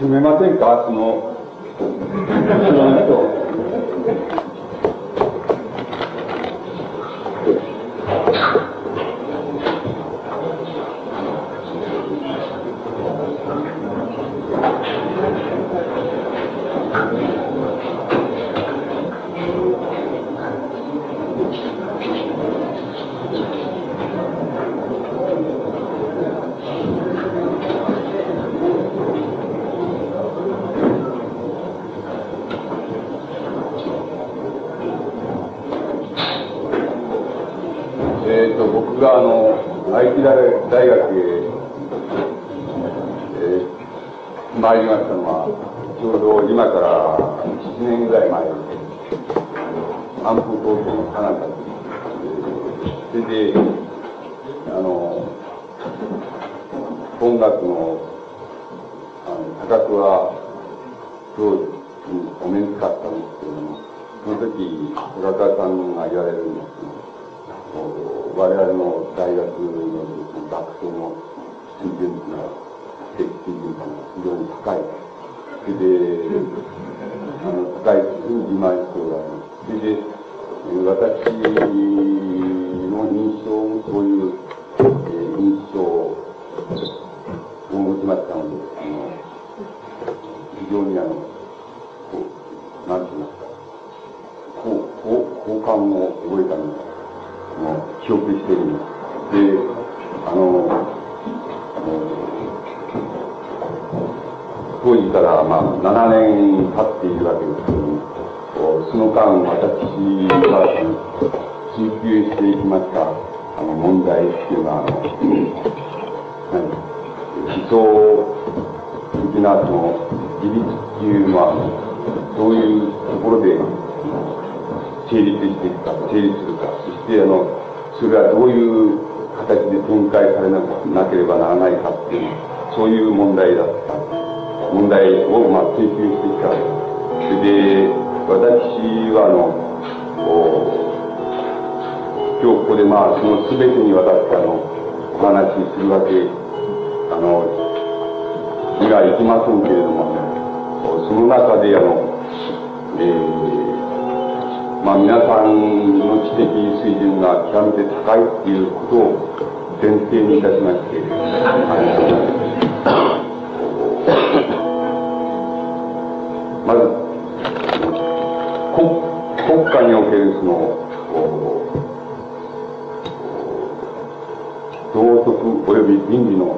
決めませんかその、僕があの愛知大学へ、えー、参りましたのは、ちょうど今から7年ぐらい前、安保東京の花火それで、あの、音楽の、あの、価格は、すご、お目にかかったんですけれども、その時、小高さんが言われるんですけど、我々の大学の学生の水準というのは、水準が非常に高い。それで、あの高いというふうに自慢しておます。それで、私の印象もそういう、えー、印象を持ちましたので、あの非常にあの、こう、なんて言いますか、好感を覚えたんです。の記憶してるんです。で、あの、当時からまあ7年経っているわけですけども、その間私が追求していきましたあの問題っていうのは、あの、思想的なその自立っていうのは、どういうところで成立していくか、成立するか、そして、あの、それはどういう形で展開されなければならないかっていう、そういう問題だった。問題を、まあ、追求してきた。それで、私は、あの、今日ここで、まあ、その全てにわたって、あの、お話しするわけ、あの、にはいきませんけれども、その中で、あの、えーまあ、皆さんの知的水準が極めて高いっていうことを前提にいたしまして、はい、まず国国家におけるその道徳及び倫理の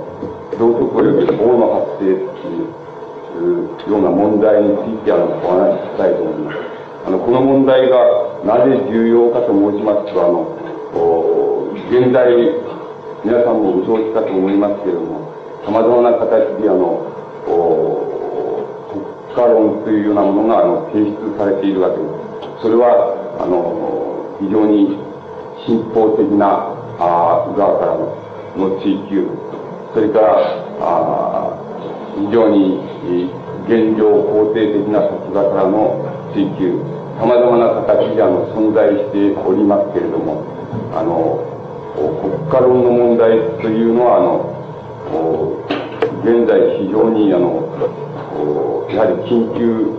道徳及び法の発生っていうような問題についてあのお話ししたいと思います。あのこの問題がなぜ重要かと申しますと、あの、現在、皆さんもご承知かと思いますけれども、さまざまな形で、あの、国家論というようなものが、あの、提出されているわけです。それは、あの、非常に進歩的な、あ側からのの追求、それから、あ非常に現状肯定的な立場からの追求、様々な形であの存在しておりますけれども、あの、国家論の問題というのは、あの、現在非常にあの、やはり緊急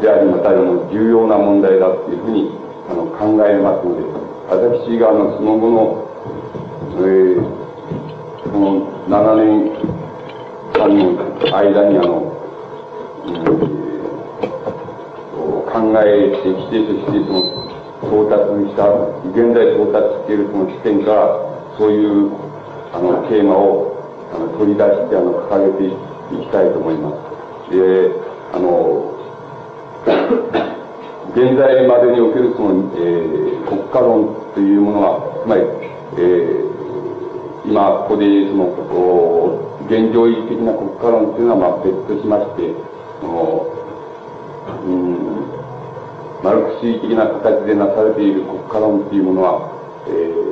であり、またあの重要な問題だというふうにあの考えますので、私があのその後の、えー、この7年間の間にあの、うん考えてきて、そしてその、到達した、現在到達しているその視点から、そういう、あの、テーマを、あの、取り出して、あの、掲げていきたいと思います。で、あの、現在までにおけるその、えー、国家論というものは、つまり、えー、今、ここで、その、現状維持的な国家論というのは、まあ、別としまして、その、うん、マルクス主義的な形でなされている国家論というものは、えー、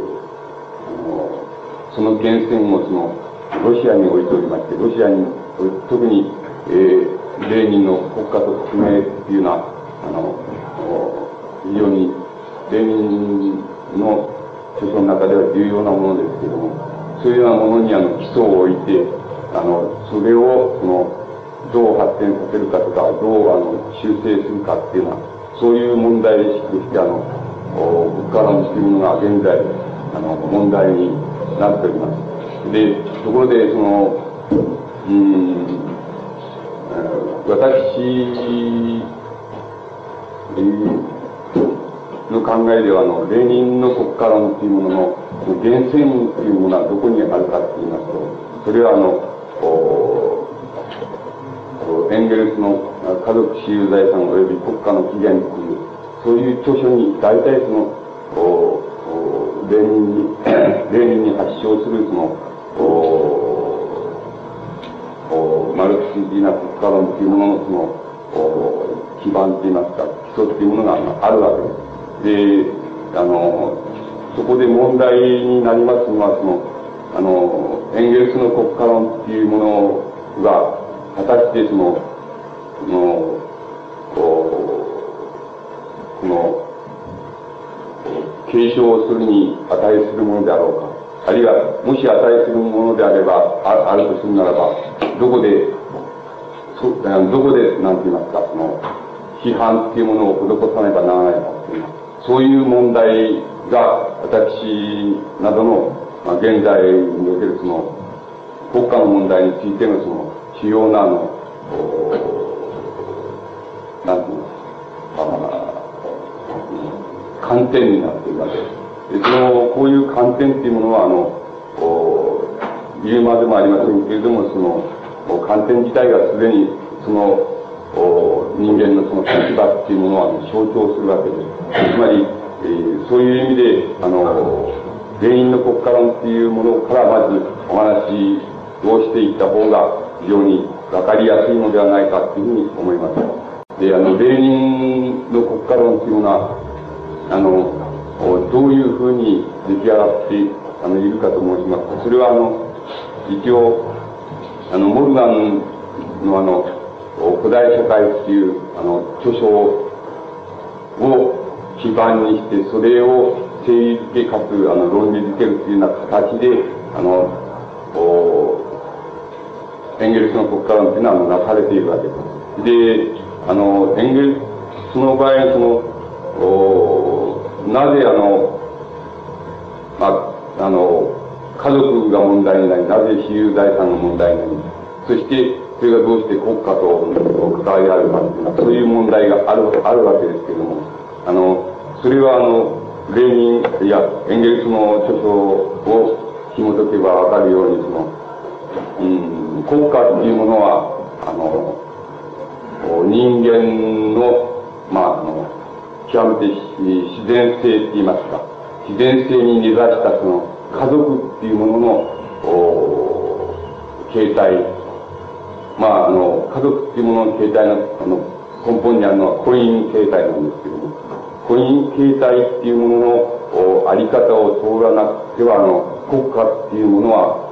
その源泉をそのロシアに置いておりまして、ロシアに、特に、えー、レーニンの国家と革命っていうのは、あの、非常に、レーニンの著書の中では重要なものですけれども、そういうようなものにあの基礎を置いて、あの、それを、その、どう発展させるかとか、どうあの修正するかっていうのは、そういう問題意識として、あの、物価論というものが現在、あの、問題になっております。で、ところで、その、うん、私、の考えでは、あの、レーニンの国家論というものの源泉というものはどこにあるかと言いますと、それはあの、エンゲルスの家族私有財産及び国家の起源という、そういう著書に大体その、レーニンに、レーニンに発祥するその、マルクス的な国家論というもののその、基盤といいますか、基礎というものがあるわけです。で、あの、そこで問題になりますのは、その、あの、エンゲルスの国家論っていうものが、果たしてその、その、この、継承をするに値するものであろうか。あるいは、もし値するものであれば、ああるとするならば、どこで、そどこで、なんて言いますか、その、批判っていうものを施さねばならないかっていう、そういう問題が、私などの、まあ、現在におけるその、国家の問題についてのその、主要なあの、なんていうか、観点になっているわけです。で、その、こういう観点っていうものは、あの、言うまでもありませんけれども、その、観点自体がすでに、その、人間のその立場っていうものを象徴するわけです。つまり、えー、そういう意味で、あの、原因の国家論っていうものからまずお話をしていった方が非常にわかりやすいのではないかというふうに思います。で、あの、レーニンの国家論というのは、あの、どういうふうに出来上がってあのいるかと申しますと、それはあの、一応、あの、モルガンのあの、古代社会っていう、あの、著書を基盤にして、それを整理付けかつ、あの、論理づけるというような形で、あの、エンゲルスの国家論というのはなされているわけです。で、あの、エンゲルスの場合、その、おなぜあの、まあ、あの、家族が問題になり、なぜ私有財産が問題になり、そして、それがどうして国家と関わりあるかというのは、そういう問題がある、あるわけですけれども、あの、それはあの、レーニンやエンゲルスの著書を紐解けばわかるように、その、うん、国家っていうものは、あの、人間の、まあ、あの、極めて自然性って言いますか、自然性に根ざしたその家族っていうものの、形態、まあ、あの、家族っていうものの形態の、あの、根本にあるのは婚姻形態なんですけども、婚姻形態っていうもののあり方を通らなくては、あの、国家っていうものは、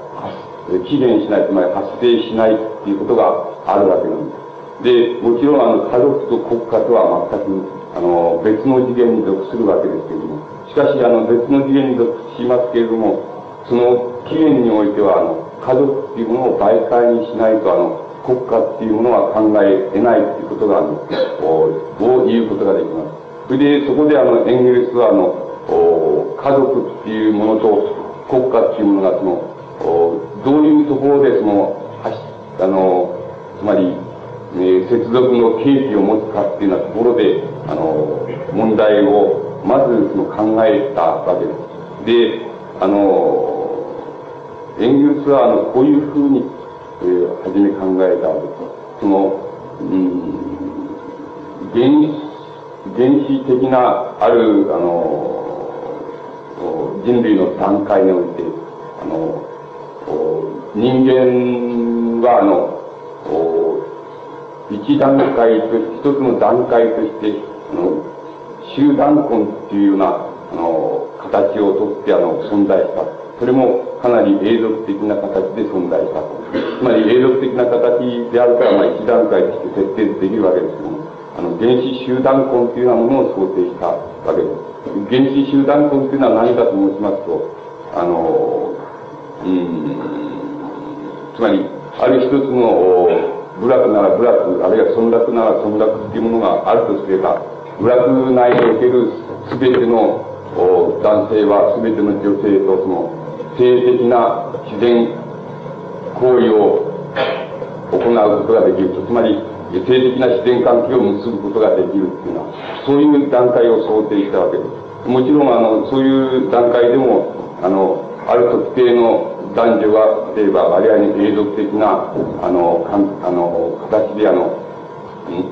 起源しない、つまり発生しないっていうことがあるわけなんです。で、もちろん、あの、家族と国家とは全く、あの、別の次元に属するわけですけれども、しかし、あの、別の次元に属しますけれども、その起源においては、あの、家族っていうものを媒介にしないと、あの、国家っていうものは考え得ないっていうことが、あの、を言うことができます。それで、そこであの、エンゲルスはあの、家族っていうものと国家っていうものがその、どういうところでその、あの、つまり、え接続の契機を持つかっていうようなところで、あの、問題をまずその考えたわけです。で、あの、エンゲルスはあの、こういうふうに、えー、初め考えたわけです。その、うん、原原始的な、ある、あの、人類の段階において、あの、人間は、あの、一段階と、一つの段階として、あの、集団婚っていうような、あの、形をとって、あの、存在した。それもかなり永続的な形で存在した。つまり永続的な形であるから、まあ一段階として設定できるわけですけども、あの、原子集団婚というようなものを想定したわけです。原子集団婚というのは何かと申しますと、あの、うん、つまり、ある一つの、部落なら部落、あるいは村落なら村落っていうものがあるとすれば、部落内における全ての男性は全ての女性とその性的な自然行為を行うことができると。つまり、性的な自然関係を結ぶことができるっていうのは、そういう段階を想定したわけです。もちろん、あの、そういう段階でも、あの、ある特定の男女が、例えば、割合に永続的な、あの、かんあの、形で、あの、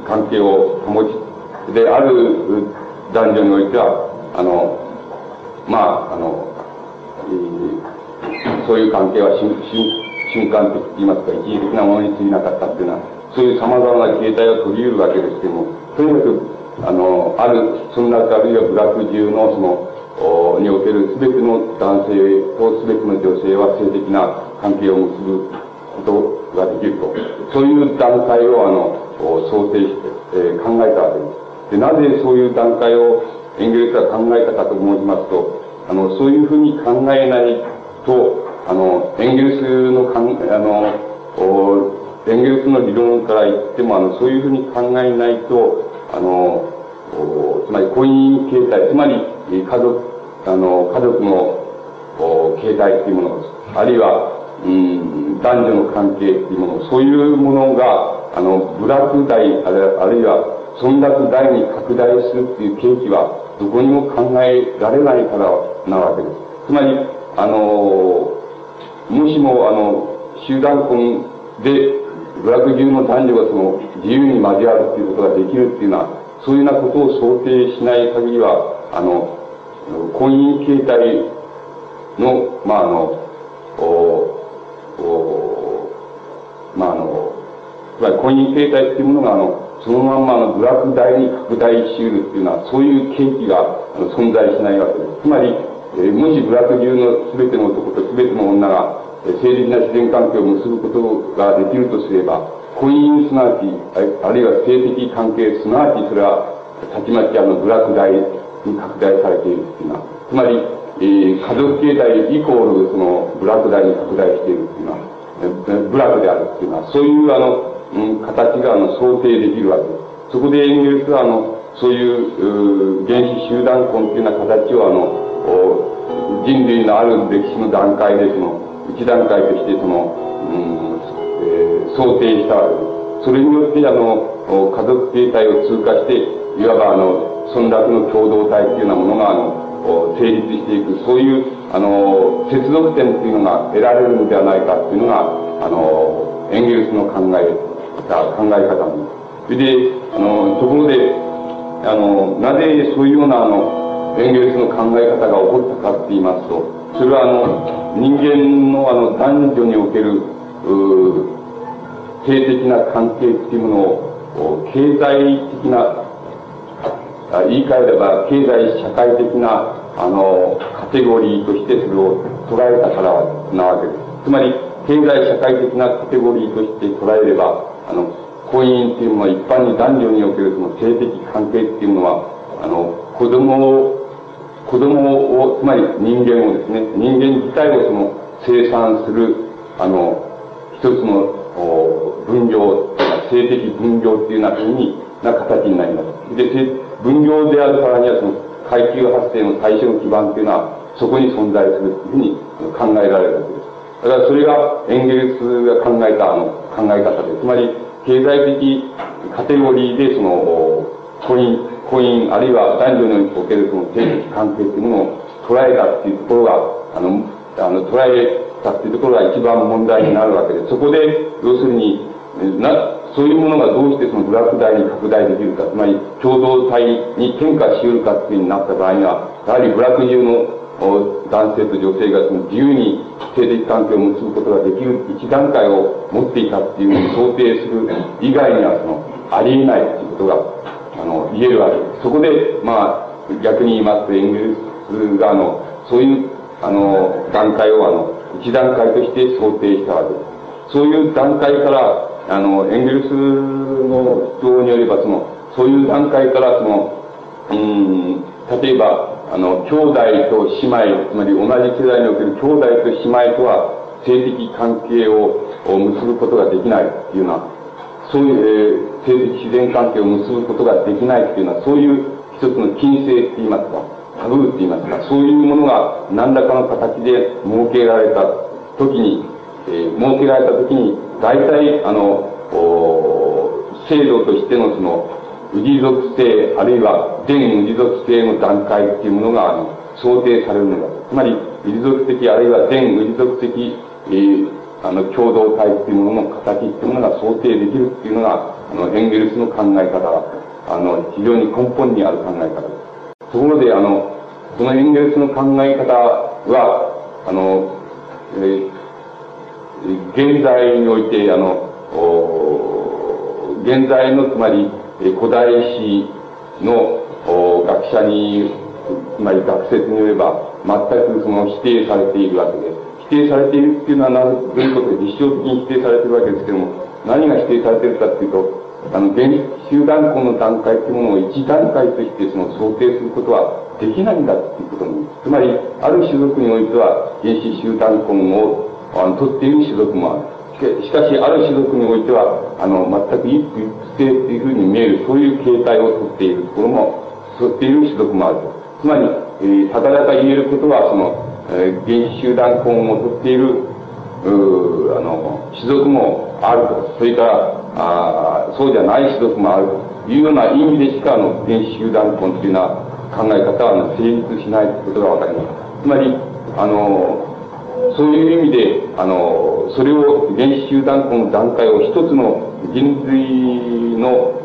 関係を保ち、で、ある男女においては、あの、まあ、あの、えー、そういう関係は瞬瞬間的と言いますか、一時的なものに過ぎなかったっていうのは、そういう様々な形態を取り得るわけですけども、とにかく、あの、ある、そんなあるいは部落中のその、における全ての男性と全ての女性は性的な関係を結ぶことができると。そういう段階を、あの、想定して、えー、考えたわけです。で、なぜそういう段階をエンゲルスは考えたかと申しますと、あの、そういうふうに考えないと、あの、エンゲルスのかん、あの、エンゲルスの理論から言っても、あの、そういうふうに考えないと、あの、つまり婚姻形態、つまり家族、あの、家族の形態っていうもの、あるいは、うん、男女の関係っていうもの、そういうものが、あの、部落代、あるいは、村落代に拡大するっていう契機は、どこにも考えられないからなわけです。つまり、あの、もしも、あの、集団婚で、部落中の男女がその、自由に交わるっていうことができるっていうのは、そういうようなことを想定しない限りは、あの、婚姻形態の、まあ、あの、おおまあ、あの、つまり婚姻形態っていうものが、あの、そのまんまの部落大に拡大しうるっていうのは、そういう契機が存在しないわけです。つまり、えー、もし部落中の全ての男と全ての女が、えー、性的な自然関係を結ぶことができるとすれば、婚姻すなわち、あるいは性的関係すなわち、それは、たちまちあの、部落大に拡大されているっていうのは、つまり、えー、家族形態イコール、その、部落大に拡大しているっていうのは、えー、部落であるっていうのは、そういうあの、うん、形があの、想定できるわけです。そこでエンゲルスはあの、そういう、う原始集団婚っていうような形をあの、人類のある歴史の段階でその、一段階としてその、うん、えー、想定したわけです。それによってあの、家族形態を通過して、いわばあの、村落の共同体っていうようなものがあの、成立していく、そういう、あの、接続点っていうのが得られるのではないかっていうのが、あの、エンゲルスの考えた考え方なんです。それで、あの、ところで、あの、なぜそういうような、あの、エンゲルスの考え方が起こったかって言いますと、それはあの、人間のあの、男女における、性的な関係っていうものを、経済的な、言い換えれば、経済社会的な、あの、カテゴリーとしてそれを捉えたからなわけです。つまり、経済社会的なカテゴリーとして捉えれば、あの、婚姻っていうのは一般に男女におけるその性的関係っていうのは、あの、子供を、子供を、つまり人間をですね、人間自体をその生産する、あの、一つの分業、性的分業っていうようなふうにな形になります。で、分業であるからにはその階級発生の最初の基盤っていうのはそこに存在するというふうに考えられるわけです。だからそれがエンゲルスが考えたあの考え方で、つまり経済的カテゴリーでその婚姻、婚姻あるいは男女におけるその性的関係というものを捉えたっていうところが、あの、あの捉えたっていうところが一番問題になるわけで、そこで、要するに、な、そういうものがどうしてそのブラック大に拡大できるか、つまり共同体に転化し得るかっていうになった場合には、やはりブラック中の男性と女性がその自由に性的関係を結ぶことができる一段階を持っていたっていうふうに想定する以外にはそのありえないっていうことがあの言えるわけです。そこでまあ逆に言いますとエンゲルスがあのそういうあの段階をあの一段階として想定したわけです。そういう段階からあのエンゲルスの主張によればそのそういう段階からそのうん例えばあの、兄弟と姉妹、つまり同じ世代における兄弟と姉妹とは性的関係を結ぶことができないっていうような、そういう、えー、性的自然関係を結ぶことができないっていうのは、そういう一つの禁制って言いますか、タブーって言いますか、そういうものが何らかの形で設けられた時に、えー、設けられた時に、大体、あの、制度としてのその、氏属性、あるいは全氏属性の段階っていうものが、あの、想定されるのだ。つまり、氏属的、あるいは全氏属的、えー、あの、共同体っていうものの形っていうものが想定できるっていうのが、あの、エンゲルスの考え方、あの、非常に根本にある考え方です。ところで、あの、このエンゲルスの考え方は、あの、えー、現在において、あの、現在の、つまり、古代史の学者に、つまり学説によれば、全くその否定されているわけです。否定されているっていうのはどういうことで実証的に否定されているわけですけども、何が否定されているかっていうと、あの、原集団婚の段階っていうものを一段階としてその想定することはできないんだっていうことに。つまり、ある種族においては原始集団婚をあの取っている種族もある。しかし、ある種族においては、あの、全く一夫一妻っていうふうに見える、そういう形態をとっているところも、とっている種族もあると。つまり、えー、ただだか言えることは、その、えー、原始集団婚をとっている、うあの、種族もあると。それから、あそうじゃない種族もあるというような意味でしか、あの、原始集団婚というような考え方は、成立しないということがわかります。つまり、あの、そういう意味で、あの、それを原始集団婚の段階を一つの人類の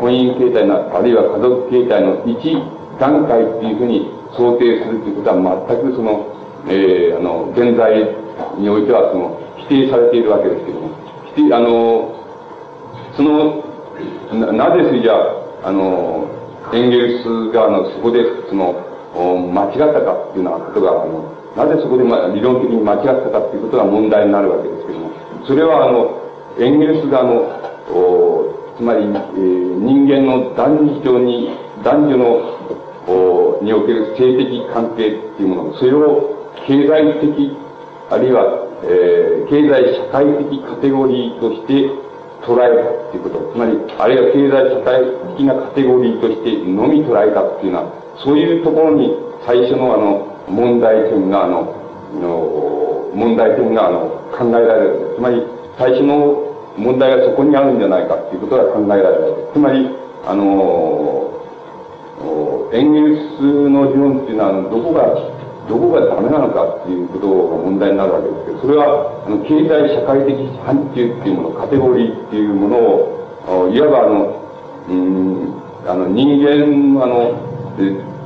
婚姻形態な、あるいは家族形態の一段階っていうふうに想定するということは全くその、えー、あの、現在においてはその、否定されているわけですけども、否定、あの、その、な、なぜそれじゃあ、あの、エンゲルスが、あの、そこで、その、間違ったかっていうようなことが、あの、なぜそこで、ま、理論的に間違ったかっていうことが問題になるわけですけども、それはあの、エンゲルスがあの、つまり、えー、人間の男女に、男女の、おにおける性的関係っていうもの、それを経済的、あるいは、えー、経済社会的カテゴリーとして捉えたっていうこと。つまり、あるいは経済社会的なカテゴリーとしてのみ捉えたっていうのは、そういうところに最初のあの、問題点が、あの、の問題点が、あの、考えられる。つまり、最初の問題がそこにあるんじゃないかっていうことが考えられる。つまり、あの、エンゲルスの理論っていうのは、どこが、どこがダメなのかっていうことが問題になるわけですけど、それは、あの、経済社会的範疇っていうもの、カテゴリーっていうものを、いわばあの、うん、あの、人間、あの、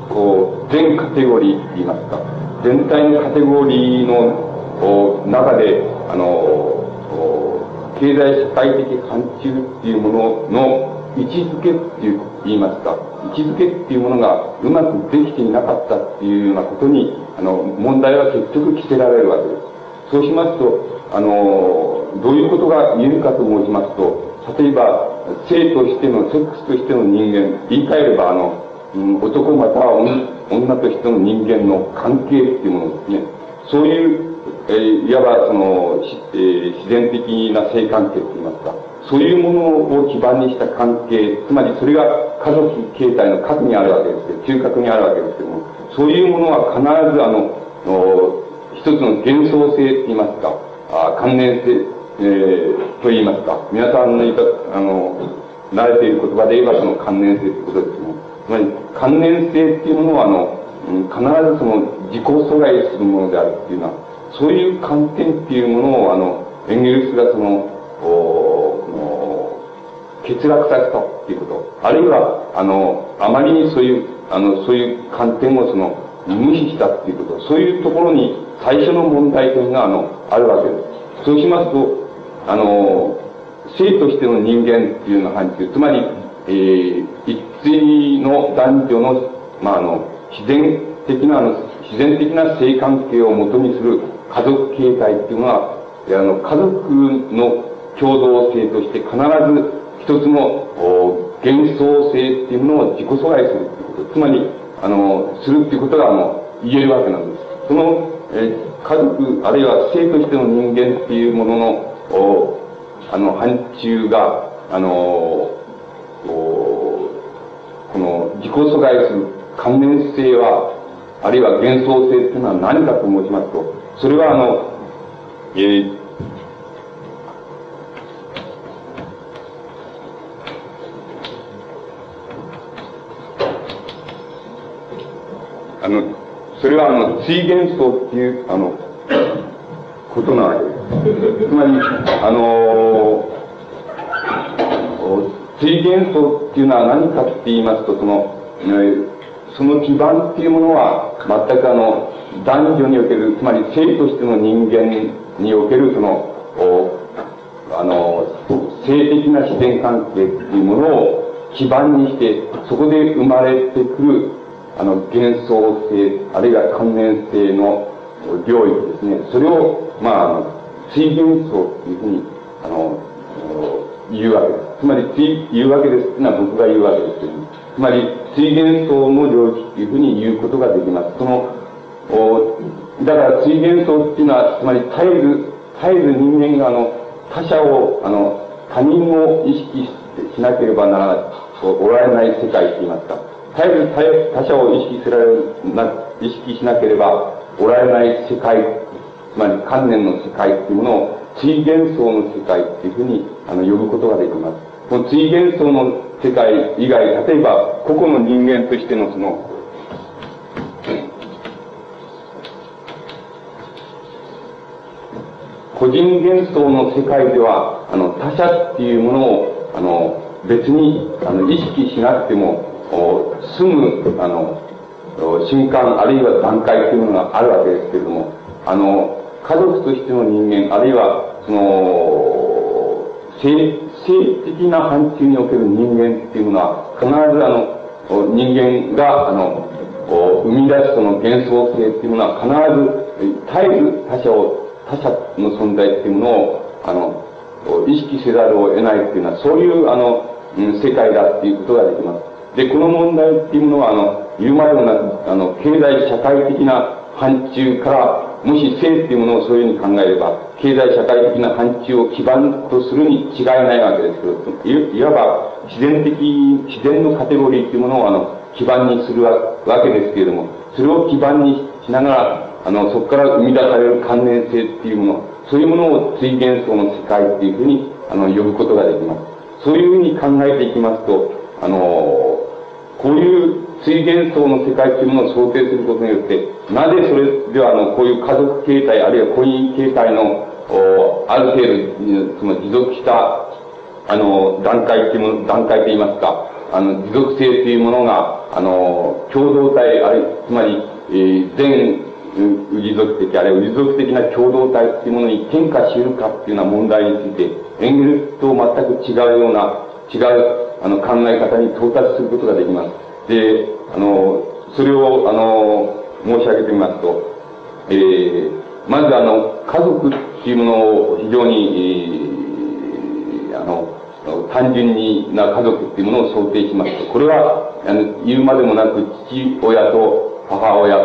こう、全カテゴリーって言いますか、全体のカテゴリーの中で、あの、経済社会的範疇っていうものの位置づけっていう言いますか、位置づけっていうものがうまくできていなかったっていうようなことに、あの、問題は結局着せられるわけです。そうしますと、あの、どういうことが言えるかと申しますと、例えば、性としての、セックスとしての人間、言い換えれば、あの、男または女としての人間の関係っていうものですね。そういう、えー、いわばその、えー、自然的な性関係といいますか、そういうものを基盤にした関係、つまりそれが家族形態の核にあるわけですけど、中核にあるわけですけども、そういうものは必ずあの、一つの幻想性って言いますか、あ関連性、えー、と言いますか、皆さんの言い方、あの、慣れている言葉で言えばその関連性ということですね。つまり、関連性っていうものは、あの、必ずその自己阻害するものであるっていうのは、そういう観点っていうものを、あの、エンゲルスがその、お欠落させたっていうこと。あるいは、あの、あまりにそういう、あの、そういう観点をその、無視したっていうこと。そういうところに最初の問題点が、あの、あるわけです。そうしますと、あの、性としての人間っていうような範疇、つまり、えー、一対の男女の、まあ、あの、自然的な、あの、自然的な性関係をもとにする家族形態っていうのは、あの、家族の共同性として必ず一つの幻想性っていうものを自己阻害するっていうこと。つまり、あの、するっていうことが、あの、言えるわけなんです。その、え、家族、あるいは性としての人間っていうものの、おあの、範疇が、あの、おこの自己阻害する関連性は、あるいは幻想性というのは何かと申しますと、それはあの、えー、あの、それはあの、水元素っていう、あの、ことなわけです。つまり、あの水元素っていうのは何かって言いますと、その、その基盤っていうものは、全くあの、男女における、つまり性としての人間における、その、あの、性的な自然関係っていうものを基盤にして、そこで生まれてくる、あの、幻想性、あるいは関連性の領域ですね。それを、まあ、水元素っていうふうに、あの、言うわけです。つまり、言うわけですっていうのは僕が言うわけですけど、つまり、水元素の領域っていうふうに言うことができます。その、だから水元素っていうのは、つまり絶えず、絶えず人間があの、他者を、あの、他人を意識しなければならない、おられない世界って言いますか。絶えず他者を意識すられな、意識しなければおられない世界、つまり観念の世界っていうものを、水元素の世界っていうふうに、あの、呼ぶことができます。この水元素の世界以外、例えば、個々の人間としてのその、個人幻想の世界では、あの、他者っていうものを、あの、別に、あの、意識しなくても、すぐ、あの、瞬間、あるいは段階というものがあるわけですけれども、あの、家族としての人間、あるいは、その、性、性的な範疇における人間っていうものは、必ずあの、人間が、あの、生み出すその幻想性っていうものは必ず、絶えず他者を他者の存在っていうものを、あの、意識せざるを得ないっていうのは、そういう、あの、世界だっていうことができます。で、この問題っていうものは、あの、言うまでもなく、あの、経済社会的な範疇から、もし性っていうものをそういうふうに考えれば、経済社会的な範疇を基盤とするに違いないわけですけど、いわば自然的、自然のカテゴリーっていうものをあの、基盤にするわけですけれども、それを基盤にしながら、あの、そこから生み出される関連性っていうもの、そういうものを追幻想の世界っていうふうに、あの、呼ぶことができます。そういうふうに考えていきますと、あの、こういう追幻想の世界っていうものを想定することによって、なぜそれでは、あの、こういう家族形態、あるいは婚姻形態の、おある程度、その持続した、あの、段階っていうもの、段階といいますか、あの、持続性っていうものが、あの、共同体、あるいつまり、えー、全氏族的、あるいは氏族的な共同体っていうものに転化し得るかっていうような問題について、エンゲルと全く違うような、違う、あの、考え方に到達することができます。で、あの、それを、あの、申し上げてみますと、えー、まずあの、家族っていうものを非常に、えー、あの、単純にな家族っていうものを想定しますと、これは、あの、言うまでもなく父親と母親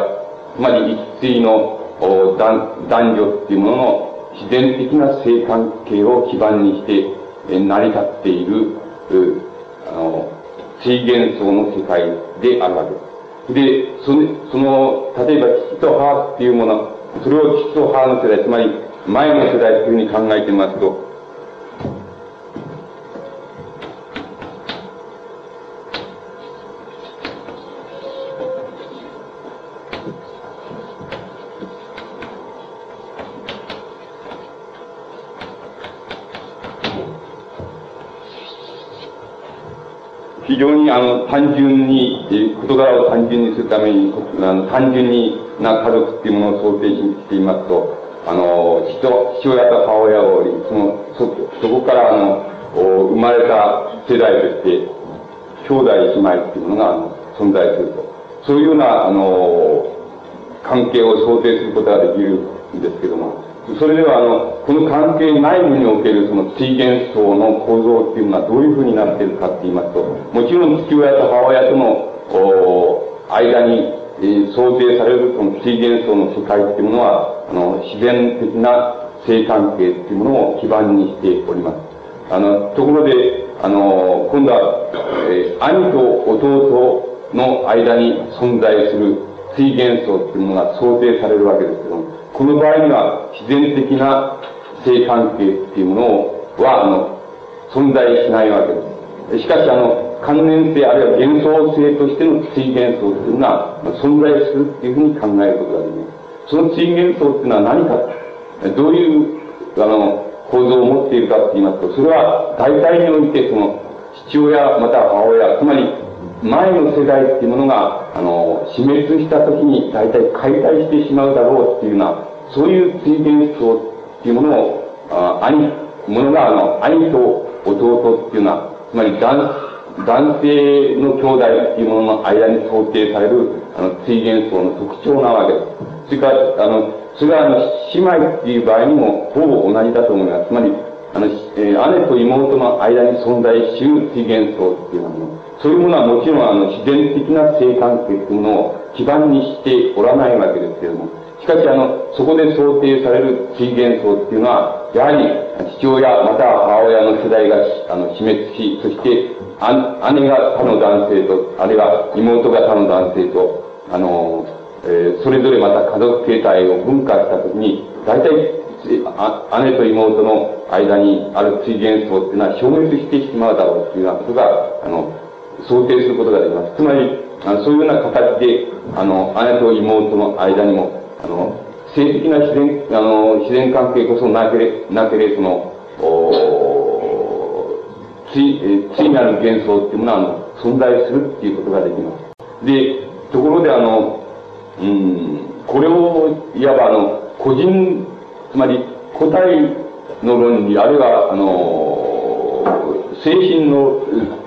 つまり一対の男女っていうものの自然的な性関係を基盤にして成り立っている、あの、水幻想の世界であるわけです。で、その、その、例えば父と母っていうもの、それを父と母の世代、つまり前の世代というふうに考えてみますと、非常にあの単純に、え事柄を単純にするために、あの単純にな家族っていうものを想定していますと、あの、父父親と母親を、その、そ、そこからあの、生まれた世代として、兄弟姉妹っていうものがあの存在すると。そういうような、あの、関係を想定することができるんですけども、それでは、あの、この関係内部におけるその水元層の構造っていうのはどういうふうになっているかって言いますと、もちろん父親と母親との、間に、えー、想定されるその水元層の世界っていうものは、あの、自然的な性関係っていうものを基盤にしております。あの、ところで、あの、今度は、えー、兄と弟の間に存在する水元素っていうものが想定されるわけですけども、この場合には自然的な性関係っていうものは、あの、存在しないわけです。しかし、あの、関連性あるいは幻想性としての水元素っていうのが存在するっていうふうに考えることができます。その水元素っていうのは何か、どういう、あの、構造を持っているかって言いますと、それは大体においてその父親または母親、つまり前の世代っていうものが、あの、死滅した時に大体解体してしまうだろうっていうような、そういう追元層っていうものを、あ兄、ものが、あの、兄と弟っていうのは、つまり男、男性の兄弟っていうものの間に想定される、あの、追元層の特徴なわけです。それから、あの、それは、あの、姉妹っていう場合にも、ほぼ同じだと思います。つまり、あの、えー、姉と妹の間に存在しうる追元層っていうもの、そういうものはもちろんあの自然的な性関係というものを基盤にしておらないわけですけれども、しかしあの、そこで想定される水元層っていうのは、やはり父親または母親の世代があの死滅し、そして姉が他の男性と、あるいは妹が他の男性と、あの、えー、それぞれまた家族形態を分化したときに、大体姉と妹の間にある水元層っていうのは消滅してしまうだろうというようなことが、あの、想定することができます。つまり、あのそういうような形で、あの、姉と妹の間にも、あの、性的な自然、あの、自然関係こそなけれ、なけれ、その、おつい、ついなる幻想っていうものは、あの、存在するっていうことができます。で、ところで、あの、うん、これを、いわば、あの、個人、つまり、個体の論理、あるいは、あの、精神の、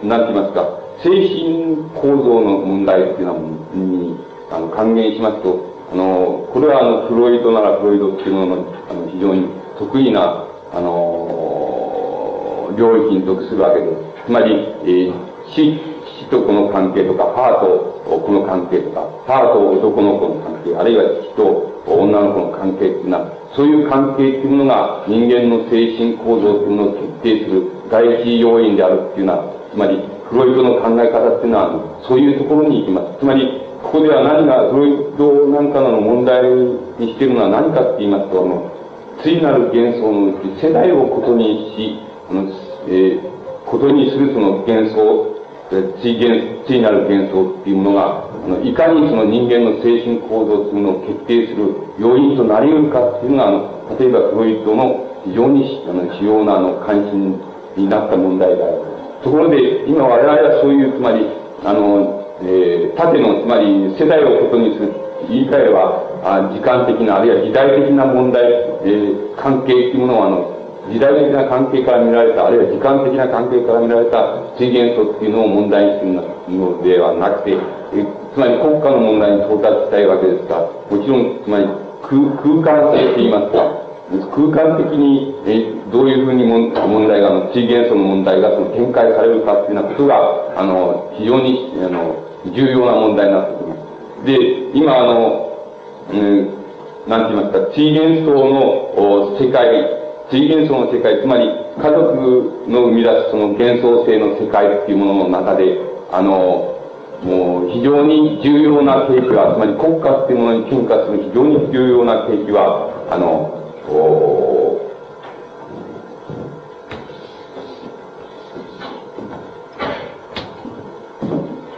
なんて言いますか、精神構造の問題っていうのに、あの、還元しますと、あの、これはあの、フロイトならフロイドっていうものの、あの、非常に得意な、あの、領域に属するわけです。つまり、えー、死、死とこの関係とか、母とこの関係とか、母と男の子の関係、あるいは父と女の子の関係っていうのは、そういう関係っていうものが人間の精神構造っていうのを決定する第一要因であるっていうのは、つまり、フロイトの考え方っていうのは、そういうところに行きます。つまり、ここでは何が、フロイトなんかの問題にしているのは何かって言いますと、あの、対なる幻想のうち、世代をことにし、あの、えー、ことにするその幻想、追幻、対なる幻想っていうものが、あの、いかにその人間の精神構造というのを決定する要因となり得るかっていうのが、あの、例えばフロイトの非常にあの主要なあの関心になった問題である。ところで、今我々はそういう、つまり、あの、えー、縦の、つまり世代をことにする、言い換えれば、あ時間的な、あるいは時代的な問題、えー、関係っていうものは、あの、時代的な関係から見られた、あるいは時間的な関係から見られた水元素っていうのを問題にするのではなくて、つまり国家の問題に到達したいわけですが、もちろん、つまり空空間性といいますか、空間的に、えどういうふうに問題が、地元素の問題がその展開されるかっていうようなことが、あの、非常に、あの、重要な問題になってきます。で、今、あの、うん、なんて言いますか、地元層の世界、地元層の世界、つまり家族の生み出すその幻想性の世界っていうものの中で、あの、もう非常に重要な景気は、つまり国家っていうものに変化する非常に重要な景気は、あの、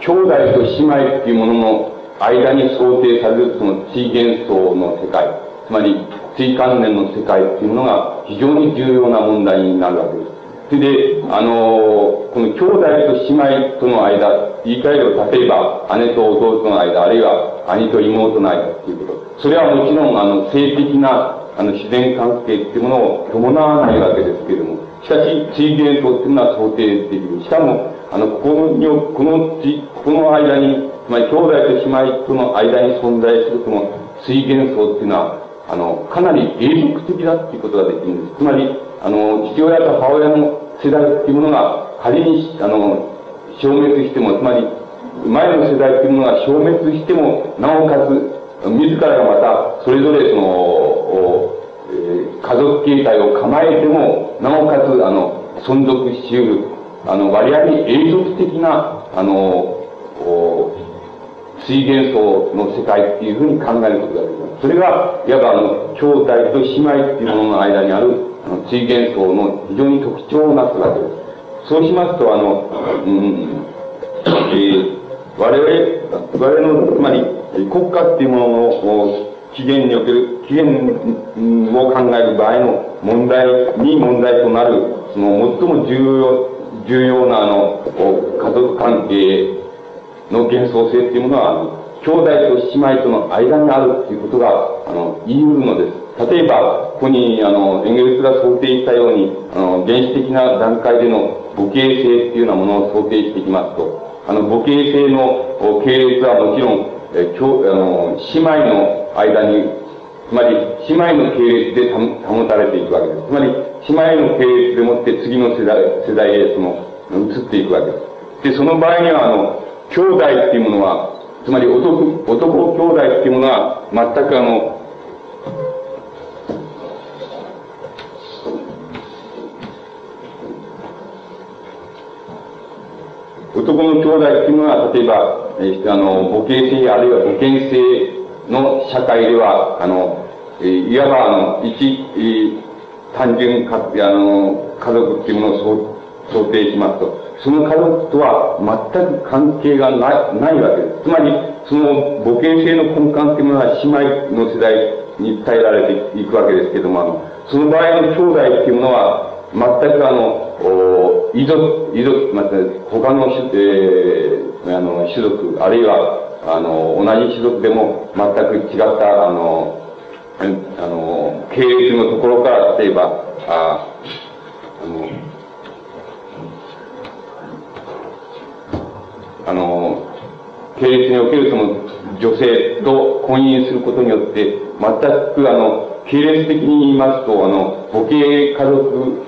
兄弟と姉妹っていうものの間に想定されるその地元層の世界、つまり地関連の世界っていうのが非常に重要な問題になるわけです。それで、あのこの兄弟と姉妹との間、言い換えれば、例えば姉と弟の間、あるいは兄と妹の間っていうこと。それはもちろん、あの、性的なあの、自然関係っていうものを伴わないわけですけれども、しかし、地域伝統っていうのは想定できる。しかも、あの、ここに、この、この間に、つまり兄弟と姉妹との間に存在するその水元層っていうのは、あの、かなり永続的だっていうことができるんです。つまり、あの、父親と母親の世代っていうものが仮に、あの、消滅しても、つまり、前の世代っていうものが消滅しても、なおかつ、自らがまた、それぞれその、えー、家族形態を構えても、なおかつ、あの、存続し得る、あの、割合に永続的な、あの、水元素の世界っていうふうに考えることができます。それが、いわばあの、兄弟と姉妹っていうものの間にある、あの、水元素の非常に特徴をなすわけです。そうしますと、あの、うん、えー、我々、我々の、つまり、国家っていうものを、起源における、起源を考える場合の問題に問題となる、その最も重要、重要なあの、家族関係の幻想性っていうものは、兄弟と姉妹との間にあるっていうことが、あの、言い得るのです。例えば、ここに、あの、エンゲルスが想定したように、あの、原始的な段階での母系性っていうようなものを想定していきますと、あの、母系性の系列はもちろん、え、きょあの、姉妹の間に、つまり、姉妹の系列で保たれていくわけです。つまり、姉妹の系列でもって次の世代、世代へその、移っていくわけです。で、その場合には、あの、兄弟っていうものは、つまり男、男兄弟っていうものは、全くあの、男の兄弟っていうのは、例えば、えー、あの、母系性あるいは母権性の社会では、あの、えー、いわばあの、一、えー、単純か、あの、家族っていうものを想定しますと、その家族とは全く関係がないないわけです。つまり、その母系性の根幹というものは姉妹の世代に伝えられていくわけですけども、あの、その場合の兄弟っていうものは、全くあの、遺族、遺族、また、他の種、えー、あの、種族、あるいは、あの、同じ種族でも全く違った、あの、あの、系列のところから、例えば、あの、あの、系列におけるその女性と婚姻することによって、全くあの、系列的に言いますと、あの、母系家族、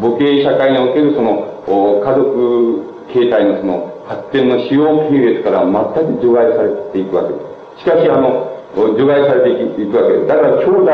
母系社会におけるその、家族形態のその、発展の主要系列から全く除外されていくわけです。しかし、あの、除外されていくわけです。だから、兄弟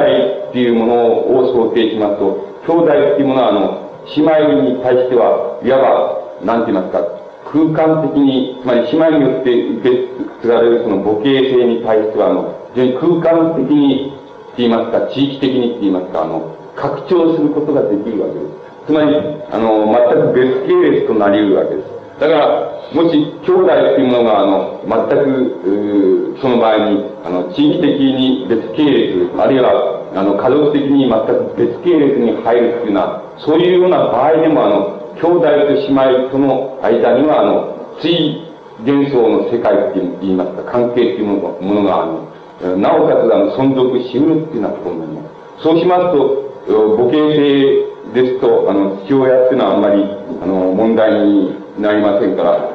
っていうものを想定しますと、兄弟っていうものは、あの、姉妹に対しては、いわば、なんて言いますか、空間的に、つまり姉妹によって受け継がれるその母系性に対しては、あの、非常に空間的に、って言いますか、地域的にって言いますか、あの、拡張することができるわけです。つまり、あの、全く別系列となり得るわけです。だから、もし、兄弟っていうものが、あの、全く、その場合に、あの、地域的に別系列、あるいは、あの、家族的に全く別系列に入るっていうような、そういうような場合でも、あの、兄弟と姉妹との間には、あの、水幻想の世界って言いますか、関係っていうものものが、あの、なおかつ、あの、存続しうるっていうようなことになります。そうしますと、母系性ですと、あの、父親っていうのはあんまり、あの、問題になりませんから、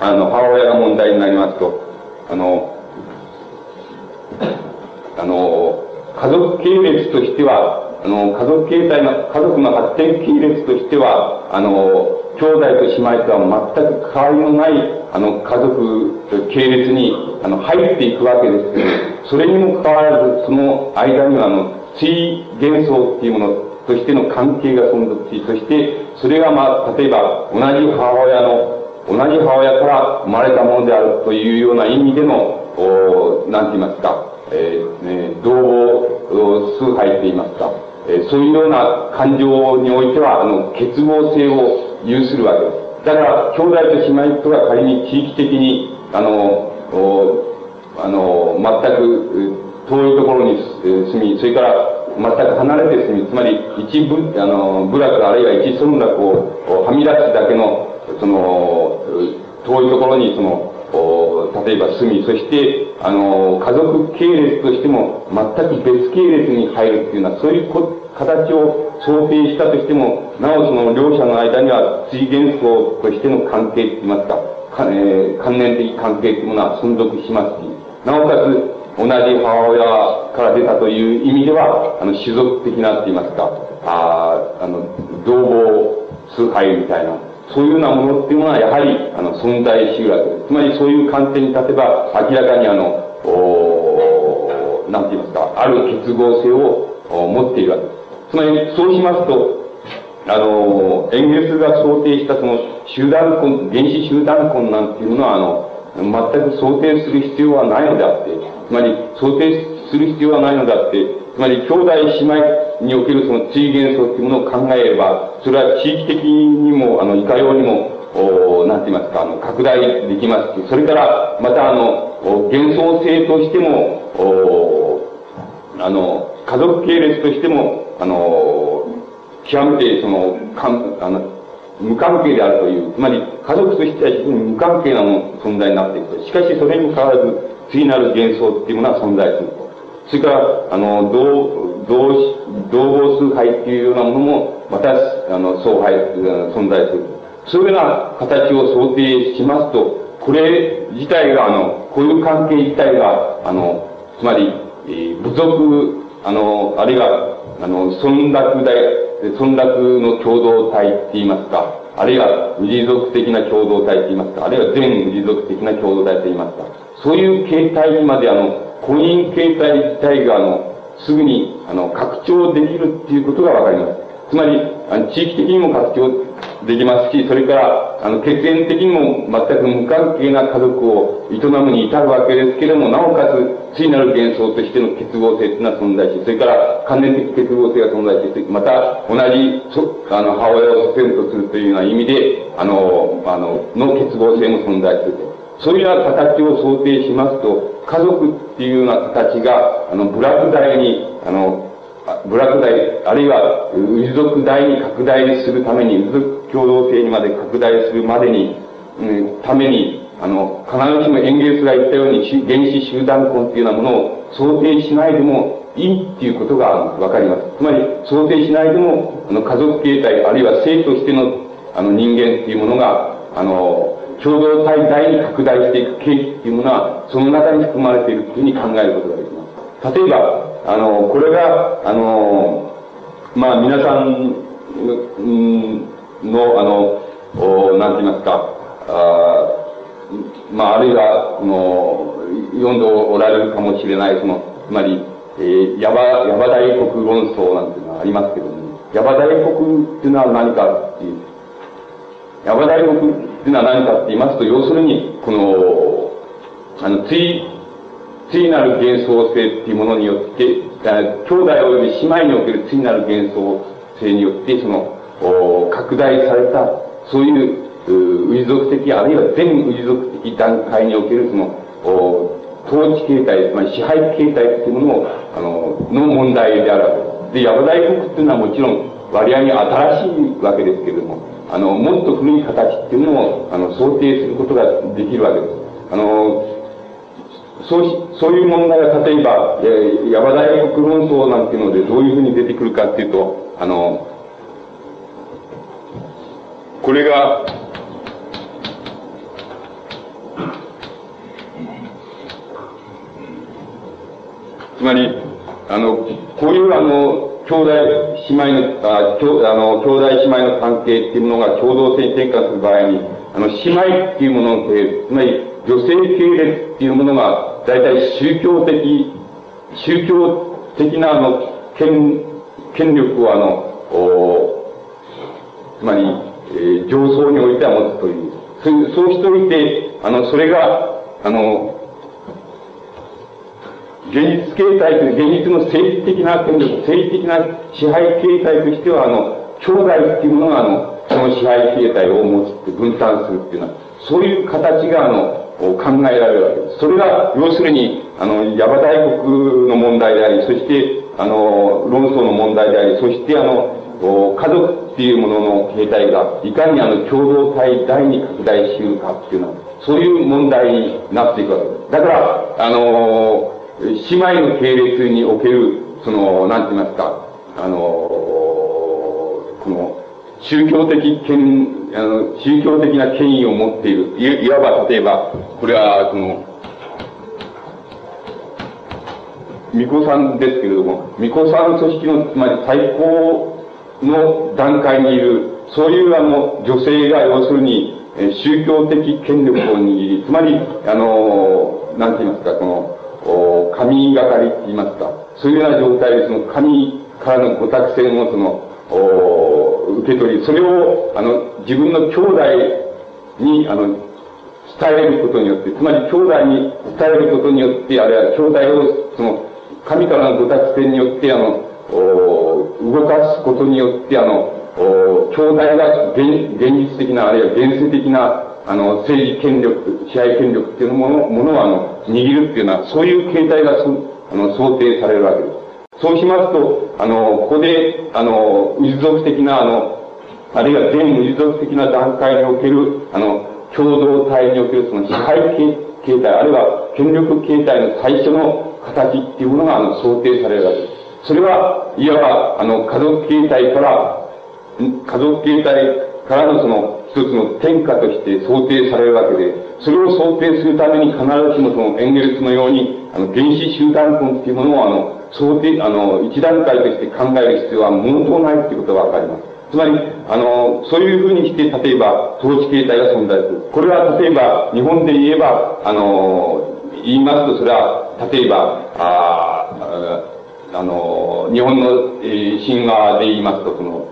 あの、母親が問題になりますと、あの、あの、家族系列としては、あの、家族形態の、家族の発展系列としては、あの、兄弟と姉妹とは全く変わりのない、あの、家族系列に、あの、入っていくわけですけど、それにもかかわらず、その間には、あの、水元素っていうものとしての関係が存続し、そして、それがまあ、例えば、同じ母親の、同じ母親から生まれたものであるというような意味での、おなんて言いますか、えー、ね、同房崇拝と言いますか、え、そういうような感情においては、あの、結合性を有するわけです。だから、兄弟と姉妹とは仮に地域的に、あの、あの、全く遠いところに住み、それから全く離れて住み、つまり一部、あの、部落あるいは一村落をはみ出すだけの、その、遠いところにその、例えば住み、そして、あの、家族系列としても全く別系列に入るっていうのは、そういう形を想定したとしても、なおその両者の間には水元素としての関係って言いますか、かえー、関連的関係っていうものは存続しますし、なおかつ、同じ母親から出たという意味では、あの、種族的なって言いますか、ああの、同房崇拝みたいな、そういうようなものっていうのは、やはり、あの、存在しうるわけです。つまり、そういう観点に立てば、明らかにあの、おなんて言いますか、ある結合性を持っているわけです。つまり、そうしますと、あの、エンゲルスが想定したその集団婚、原子集団婚なんていうのは、あの、全く想定する必要はないのであって、つまり想定する必要はないのであって、つまり兄弟姉妹におけるその追幻想っていうものを考えれば、それは地域的にも、あの、いかようにも、おなんて言いますか、あの、拡大できますし、それから、またあの、幻想性としても、おあの、家族系列としても、あの、極めてその、かん、あの、無関係であるという、つまり家族としては非常に無関係なもの存在になっていくと。しかしそれにもかかわらず、次なる幻想っていうものは存在する。それから、あの、同、同、同合崇拝っていうようなものも、また、あの、崇拝、存在する。そういうような形を想定しますと、これ自体が、あの、こういう関係自体が、あの、つまり、えー、部族、あの、あるいは、あの、村落大、村落の共同体って言いますか、あるいは二族的な共同体って言いますか、あるいは全二族的な共同体と言いますか、そういう形態にまであの、婚姻形態自体があの、すぐにあの、拡張できるっていうことがわかります。つまり、あの地域的にも拡張できますし、それから、あの、血縁的にも全く無関係な家族を営むに至るわけですけれども、なおかつ、次なる幻想としての結合性というのは存在し、それから関連的結合性が存在して、また、同じ、あの、母親を祖先とするというような意味で、あの、あの、の結合性も存在すると。そういうような形を想定しますと、家族っていうような形が、あの、部落大に、あの、部落大、あるいは、氏族大に拡大するために、氏族共同性にまで拡大するまでに、うん、ために、あの、必ずしもエンゲルスが言ったように原子集団婚っていうようなものを想定しないでもいいっていうことがわかります。つまり、想定しないでも、あの、家族形態、あるいは性としての、あの、人間っていうものが、あの、共同体大に拡大していく契機っていうものは、その中に含まれているというふうに考えることができます。例えば、あの、これが、あの、まあ、皆さん、の、あの、おなんて言いますか、あまあ、あるいは、この、読んでおられるかもしれない、その、つまり、えー、ヤバ、ヤバ大国論争なんていうのがありますけども、ヤバ大国っていうのは何かっていう、ヤバ大国っていうのは何かって言いますと、要するに、この、あの、つい、ついなる幻想性っていうものによって、兄弟及び姉妹におけるついなる幻想性によって、その、拡大された、そういう、氏族的、あるいは全氏族的段階における、その、統治形態、まり支配形態っていうものを、あの、の問題であるです。で、ヤバ大国っていうのはもちろん割合に新しいわけですけれども、あの、もっと古い形っていうのを、あの、想定することができるわけです。あの、そうし、そういう問題が例えば、えー、ヤバ大国論争なんていうのでどういうふうに出てくるかっていうと、あの、これが、つまり、あの、こういうあの、兄弟姉妹の、あ兄あの兄弟姉妹の関係っていうものが共同性に転換する場合に、あの、姉妹っていうもののつまり女性系列っていうものが、大体宗教的、宗教的なあの、権、権力をあの、おつまり、えー、上層においては持つという。そうそうしておいて、あの、それが、あの、現実形態という、現実の政治的な権力、政治的な支配形態としては、あの、兄弟っていうものが、あの、その支配形態を持つって分担するっていうのは、そういう形が、あの、考えられるわけです。それが、要するに、あの、ヤバ大国の問題であり、そして、あの、論争の問題であり、そして、あの、家族っていうものの形態が、いかにあの共同体大に拡大しうるかっていうのは、そういう問題になっていくわけです。だから、あの、姉妹の系列における、その、なんて言いますか、あの、この、宗教的権、あの、宗教的な権威を持っている。いわば、例えば、これは、その、巫女さんですけれども、巫女さん組織の、つまり最高の段階にいる、そういうあの、女性が要するに、え宗教的権力を握り、つまり、あの、なんて言いますか、この、お神がかりって言いますか、そういうような状態で、その神からのご託戦をその、お受け取り、それを、あの、自分の兄弟に、あの、伝えることによって、つまり兄弟に伝えることによって、あるいは兄弟を、その、神からのご達成によって、あの、動かすことによって、あの、兄弟が現現実的な、あるいは現世的な、あの、政治権力、支配権力っていうものものを、あの、握るっていうのは、そういう形態が、あの、想定されるわけです。そうしますと、あの、ここで、あの、氏族的な、あの、あるいは全氏族的な段階における、あの、共同体におけるその支配形態、あるいは権力形態の最初の形っていうものが、あの、想定されるわけです。それは、いわば、あの、家族形態から、家族形態からのその、一つの天下として想定されるわけで、それを想定するために必ずしもそのエンゲルスのように、あの、原子集団根っていうものを、あの、想定、あの、一段階として考える必要は毛頭ないっていうことがわかります。つまり、あの、そういうふうにして、例えば、統治形態が存在する。これは例えば、日本で言えば、あの、言いますと、それは、例えば、ああの、日本の、えー、神話で言いますと、その、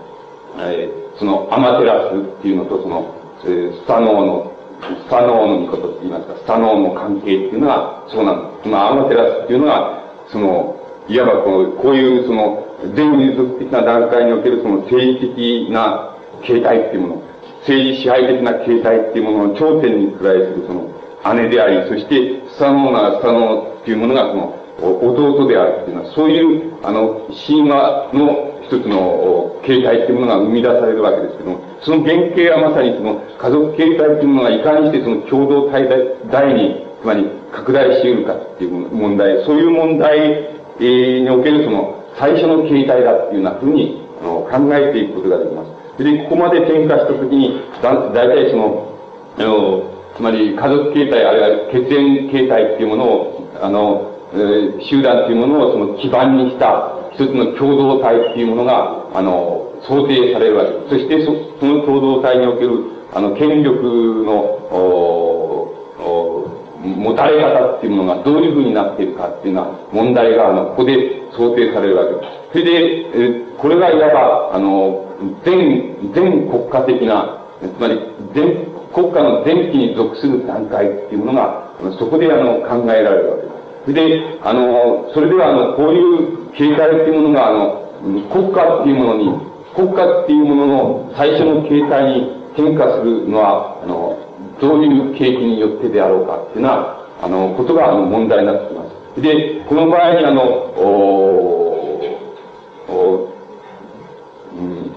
えー、その、アマテラスっていうのと、その、えー、スタノーの、スタノーの御事って言いますか、スタノーの関係っていうのは、そうなんです。そのアマテラスっていうのは、その、いわばこう、こういうその、全民族的な段階におけるその政治的な形態っていうもの、政治支配的な形態っていうものの頂点に位するその姉であり、そして、スタノーなスタノーっていうものがその、弟であるっていうのは、そういう、あの、神話の一つの形態っていうものが生み出されるわけですけども、その原型はまさにその家族形態っていうものがいかにしてその共同体大に、つまり拡大し得るかっていう問題、そういう問題におけるその最初の形態だっていうようなふうにあの考えていくことができます。で、ここまで転化したときに、だ、だいたいその、あの、つまり家族形態あるいは血縁形態っていうものを、あの、えー、集団っていうものをその基盤にした一つの共同体っていうものが、あの、想定されるわけです。そしてそ、その共同体における、あの、権力の、おお持たれ方っていうものがどういうふうになっているかっていうような問題が、あの、ここで想定されるわけです。それで、えこれがいわば、あの、全、全国家的な、つまり、全、国家の前期に属する段階っていうものが、そこであの、考えられるわけです。で、あの、それではあの、こういう警戒っていうものが、あの、国家っていうものに、国家っていうものの最初の形態に変化するのは、あの、どういう景気によってであろうかっていうのは、あの、ことがあの問題になってきます。で、この場合にあの、おおうん、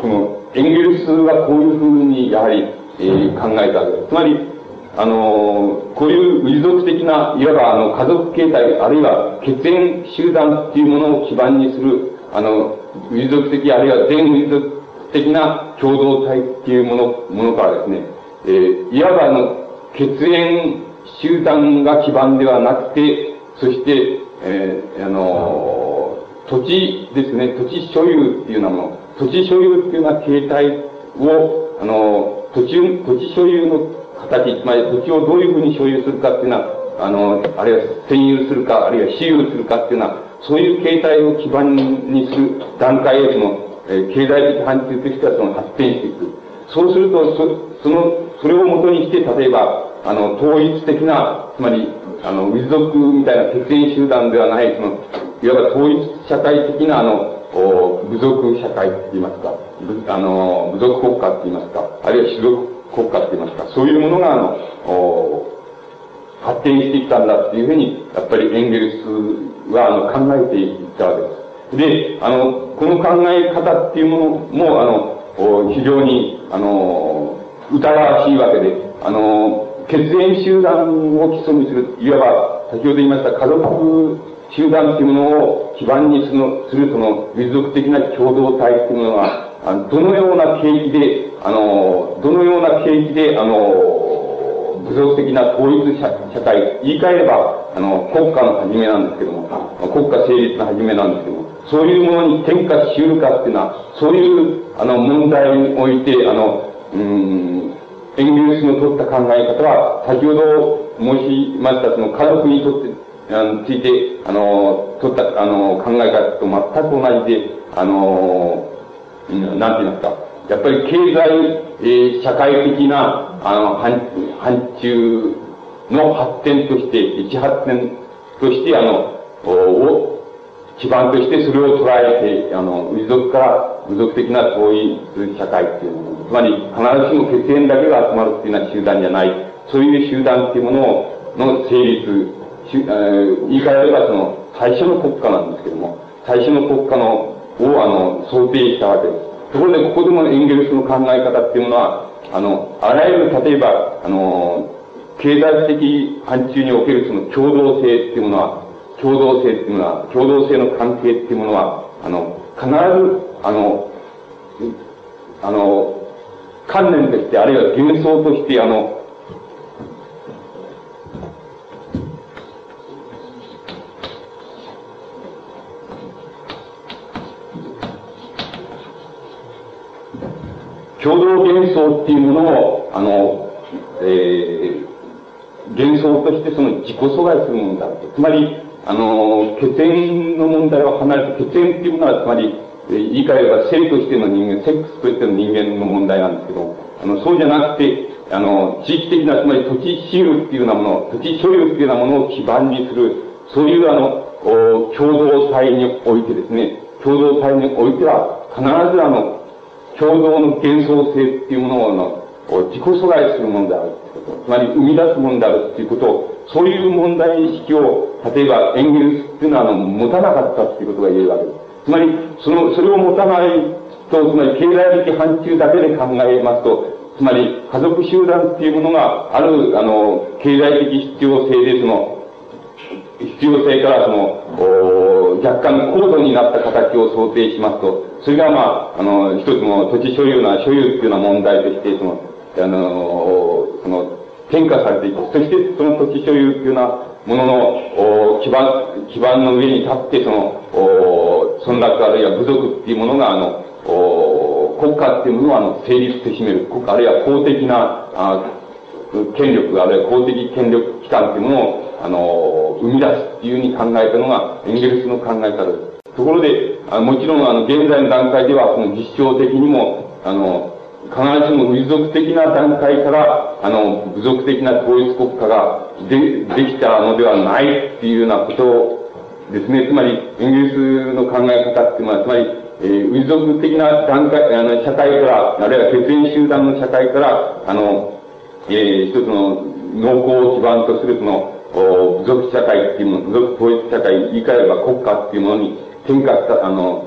このエンゲルスはこういうふうにやはり、えー、考えたわけです。つまり、あの、こういう民族的な、いわばあの、家族形態、あるいは血縁集団っていうものを基盤にする、あの、民族的、あるいは全民族的な共同体っていうもの、ものからですね、えー、いわばあの、血縁集団が基盤ではなくて、そして、えー、あの、土地ですね、土地所有っていうようなもの、土地所有っていうような形態を、あの、土地、土地所有の形、つまり土地をどういうふうに所有するかっていうのは、あの、あるいは占有するか、あるいは私有するかっていうのは、そういう形態を基盤にする段階へその、えー、経済的範疇としてはその発展していく。そうすると、そ、その、それをもとにして、例えば、あの、統一的な、つまり、あの、民族みたいな血縁集団ではない、その、いわば統一社会的な、あの、お部族社会って言いますか、あの、部族国家って言いますか、あるいは種族国家って言いますか、そういうものが、あの、発展してきたんだっていうふうに、やっぱりエンゲルスは、あの、考えていったわけです。で、あの、この考え方っていうものも、あの、非常に、あの、疑わしいわけで、あの、血縁集団を基礎にする、いわば、先ほど言いました家族集団っていうものを基盤にするその民族的な共同体っていうものは、どのような景気で、あの、どのような景気で、あの、部族的な統一社社会、言い換えれば、あの、国家の始めなんですけども、国家成立の始めなんですけども、そういうものに転化し得るかっていうのは、そういう、あの、問題において、あの、うん、エンゲルスの取った考え方は、先ほど申しました、その家族にとって、あの、ついて、あの、取った、あの、考え方と全く同じで、あの、なんて言いますか、やっぱり経済、えー、社会的な、あの、範疇の発展として、一発展として、あの、を、基盤としてそれを捉えて、あの、遺族から部族的な統一社会っていうもの、つまり必ずしも血縁だけが集まるっていうような集団じゃない、そういう集団っていうものの成立、言い換えればその、最初の国家なんですけども、最初の国家の、をあの、想定したわけです。ところで、ここでもエンゲルスの考え方っていうものは、あの、あらゆる、例えば、あの、経済的範疇におけるその共同性っていうものは、共同性っていうのは、共同性の関係っていうものは、あの、必ず、あの、あの、観念として、あるいは幻想として、あの、共同幻想っていうものを、あの、えー、幻想としてその自己阻害するものだと。つまり、あの、血縁の問題を離れて、血縁っていうものは、つまり、言い換えれば、性としての人間、セックスとしての人間の問題なんですけど、あの、そうじゃなくて、あの、地域的な、つまり土地私有っていうようなもの、土地所有っていうようなものを基盤にする、そういうあの、共同体においてですね、共同体においては、必ずあの、共同の幻想性っていうものを、の自己阻害するものであるつまり生み出すものであるっていうことを、そういう問題意識を、例えばエンゲルスっていうのは、あの、持たなかったっていうことが言えるわけです。つまり、その、それを持たないと、つまり経済的範疇だけで考えますと、つまり家族集団っていうものがある、あの、経済的必要性で、その、必要性からその、若干高度になった形を想定しますと、それがまあ、あの、一つの土地所有な、所有っていうような問題として、その、あの、その、転化されていく。そしてその土地所有というようなものの基盤、基盤の上に立って、その、村落あるいは部族っていうものが、あの、国家っていうものをあの成立してしめる。国家あるいは公的な、あ権力、あるいは公的権力機関っていうものを、あの、生み出すっていうふうに考えたのが、エンゲルスの考え方です。ところで、あもちろん、あの、現在の段階では、その実証的にも、あの、必ずしも民族的な段階から、あの、部族的な統一国家がで、できたのではないっていうようなことですね。つまり、イギリスの考え方っていうのは、つまり、えー、民族的な段階、あの、社会から、あるいは血縁集団の社会から、あの、えー、一つの農耕を基盤とするその、部族社会っていうもの、部族統一社会、言い換えれば国家っていうものに転化した、あの、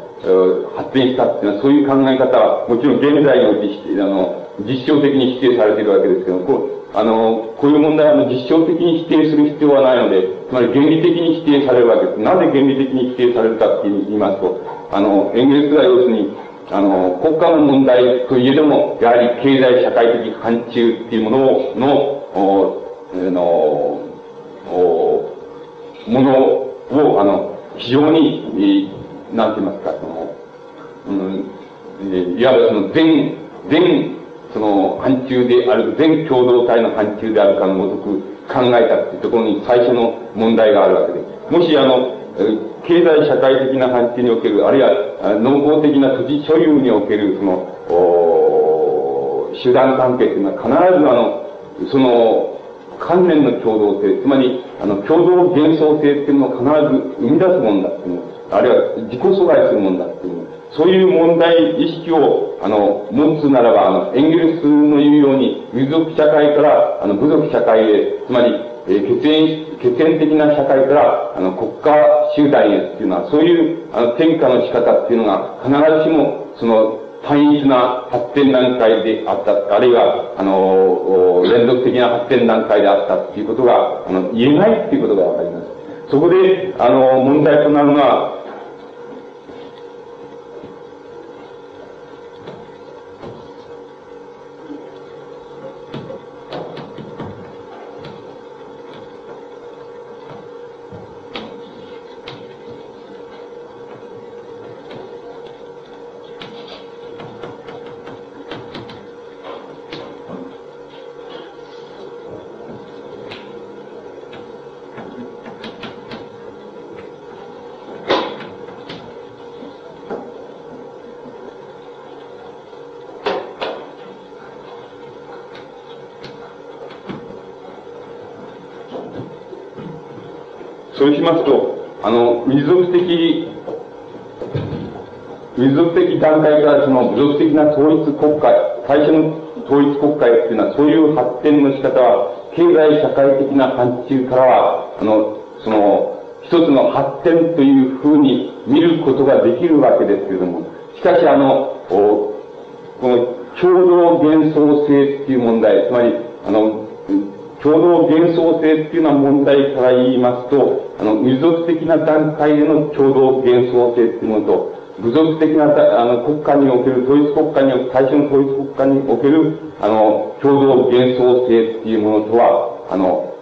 発展したっていうのは、そういう考え方は、もちろん現在において、あの、実証的に否定されているわけですけどこう、あの、こういう問題は、あの、実証的に否定する必要はないので、つまり原理的に否定されるわけです。なぜ原理的に否定されるかって言いますと、あの、エンゲルスが要するに、あの、国家の問題といえども、やはり経済社会的範疇っていうものを、の、お、の、お、ものを、あの、非常に、えなんて言いますか、その、うん、えいわばその全、全、その範疇である、全共同体の範疇であるかのごとく考えたっていうところに最初の問題があるわけで。もしあの、経済社会的な範疇における、あるいは農耕的な土地所有における、その、お手段関係っていうのは必ずあの、その、関連の共同性、つまり、あの、共同幻想性っていうのを必ず生み出すもんだっていうの。あるいは自己阻害するもんだっていうの、そういう問題意識を、あの、持つならば、あの、エンゲルスの言うように、民族社会から、あの、部族社会へ、つまり、えー、血縁、血縁的な社会から、あの、国家集団へっていうのは、そういう、あの、転化の仕方っていうのが、必ずしも、その、単一な発展段階であった、あるいは、あの、連続的な発展段階であったということが、あの、言えないっていうことがわかります。そこで、あの、問題となるのは、的な統一国家、最初の統一国家っていうのは、そういう発展の仕方は、経済社会的な範疇からは、あの、その、一つの発展というふうに見ることができるわけですけれども、しかしあの、この共同幻想性っていう問題、つまり、あの、共同幻想性っていうような問題から言いますと、あの、民族的な段階での共同幻想性っていうものと、部族的なあの国家における、統一国家に、最初の統一国家における、あの、共同幻想性っていうものとは、あの、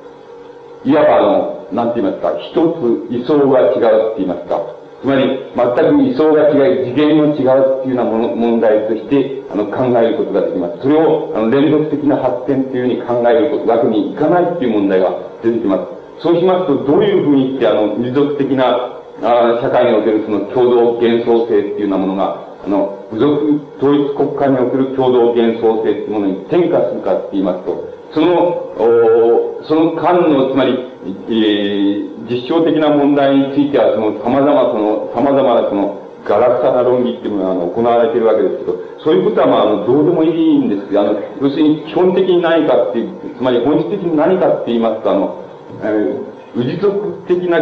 いわばあの、なんて言いますか、一つ位相が違うって言いますか、つまり、全く位相が違い、次元の違うっていうようなもの問題として、あの、考えることができます。それを、あの、連続的な発展というふうに考えるわけにいかないっていう問題が出てきます。そうしますと、どういうふうにして、あの、民族的な、あ社会におけるその共同幻想性っていうようなものが、あの、部族統一国家における共同幻想性っていうものに転化するかって言いますと、その、おその間の、つまり、えー、実証的な問題については、その様々その、様々なその、ガラクタな論議っていうのが、あの、行われているわけですけど、そういうことは、まあ、あの、どうでもいいんですけど、あの、要するに基本的に何かっていう、つまり本質的に何かって言いますと、あの、えー、氏族的な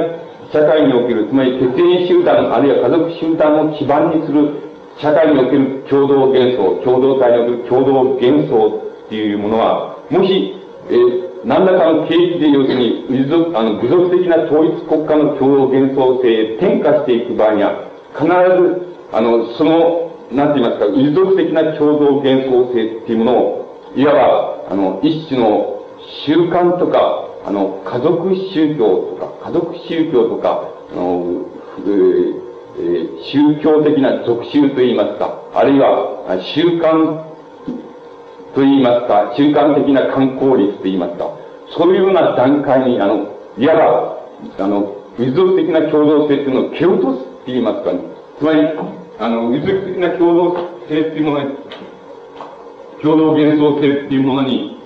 社会における、つまり血縁集団、あるいは家族集団を基盤にする社会における共同幻想、共同体における共同幻想っていうものは、もし、えー、何らかの経緯で要するに、部族、あの、部族的な統一国家の共同幻想性へ転化していく場合には、必ず、あの、その、なんて言いますか、部族的な共同幻想性っていうものを、いわば、あの、一種の習慣とか、あの、家族宗教とか、家族宗教とか、あの、えー、宗教的な属宗といいますか、あるいは、習慣といいますか、習慣的な観光率といいますか、そういうような段階に、あの、いわば、あの、民族的な共同性っていうのを蹴落とすって言いますかね。つまり、あの、民族的な共同性っていうものに、共同幻想性っていうものに、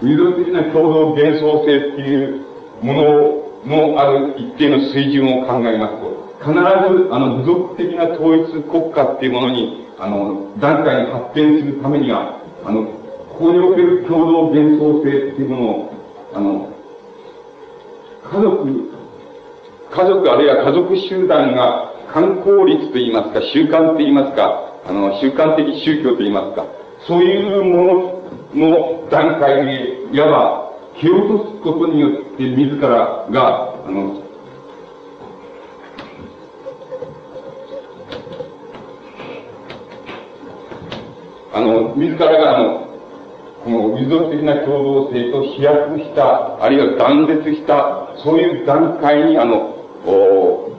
民族的な共同幻想性っていうもののある一定の水準を考えますと、必ず、あの、部族的な統一国家っていうものに、あの、段階に発展するためには、あの、ここにおける共同幻想性っていうものを、あの、家族、家族あるいは家族集団が観光率といいますか、習慣といいますか、あの、習慣的宗教といいますか、そういうものの段階に、いわば、蹴落とすことによって自らが、あの、あの、自らが、あの、この民族的な共同性と飛躍した、あるいは断絶した、そういう段階に、あの、お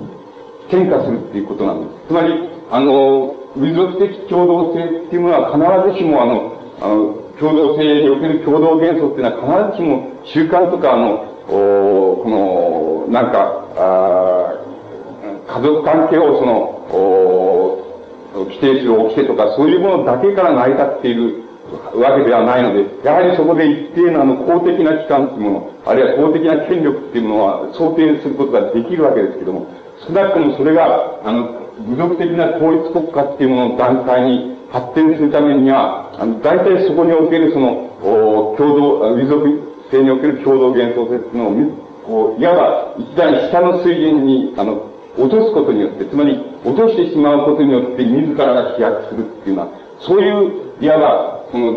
転化するっていうことなんです。つまり、あの、民族的共同性っていうものは必ずしも、あの、あの、共同性における共同元素っていうのは必ずしも習慣とか、の、おこの、なんか、あ家族関係をその、お規定する掟とか、そういうものだけから成り立っているわけではないので、やはりそこで一定のあの公的な機関っていうもの、あるいは公的な権力っていうものは想定することができるわけですけども、少なくともそれが、あの、部族的な統一国家っていうものの段階に発展するためには、あの、大体そこにおけるその、お共同、民族性における共同幻想性っていうのを、こう、いわば一段下の水準に、あの、落とすことによって、つまり、落としてしまうことによって自らが飛躍するっていうのは、そういう、いわば、この、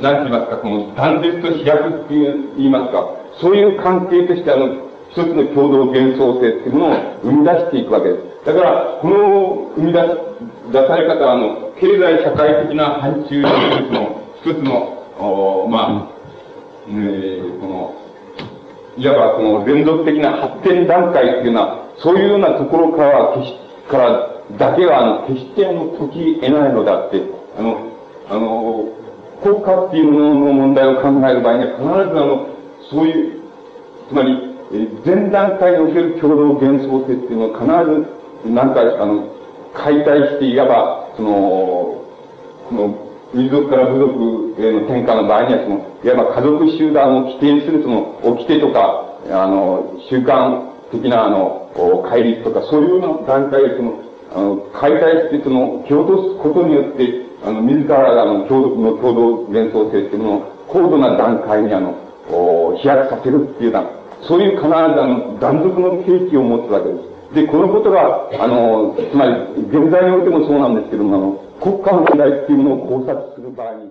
なんて言いますか、この断絶と飛躍っていう言いますか、そういう関係としてあの、一つの共同幻想性っていうものを生み出していくわけです。だから、この生み出し、出され方は、あの、経済社会的な範疇の一つの、一つの、まあ、えー、この、いわばこの連続的な発展段階っていうのは、そういうようなところからは、決し、からだけは、あの、決してあの、解き得ないのだって、あの、あの、国家っていうものの問題を考える場合には、必ずあの、そういう、つまり、前段階における共同幻想性っていうのは必ず、なんか、あの、解体して、いわば、その、この、民族から部族への転換の場合には、その、いわば家族集団を規定するその、掟とか、あの、習慣的なあの、戒律とか、そういうような段階でその、あの、解体してその、蹴落とすことによって、あの、自らあの、共同の共同幻想性っていうのを高度な段階にあの、飛躍させるっていうような、そういう必ずあの、断続の契機を持つわけです。で、このことが、あの、つまり、現在においてもそうなんですけども、あの、国家の問題っていうものを考察する場合に、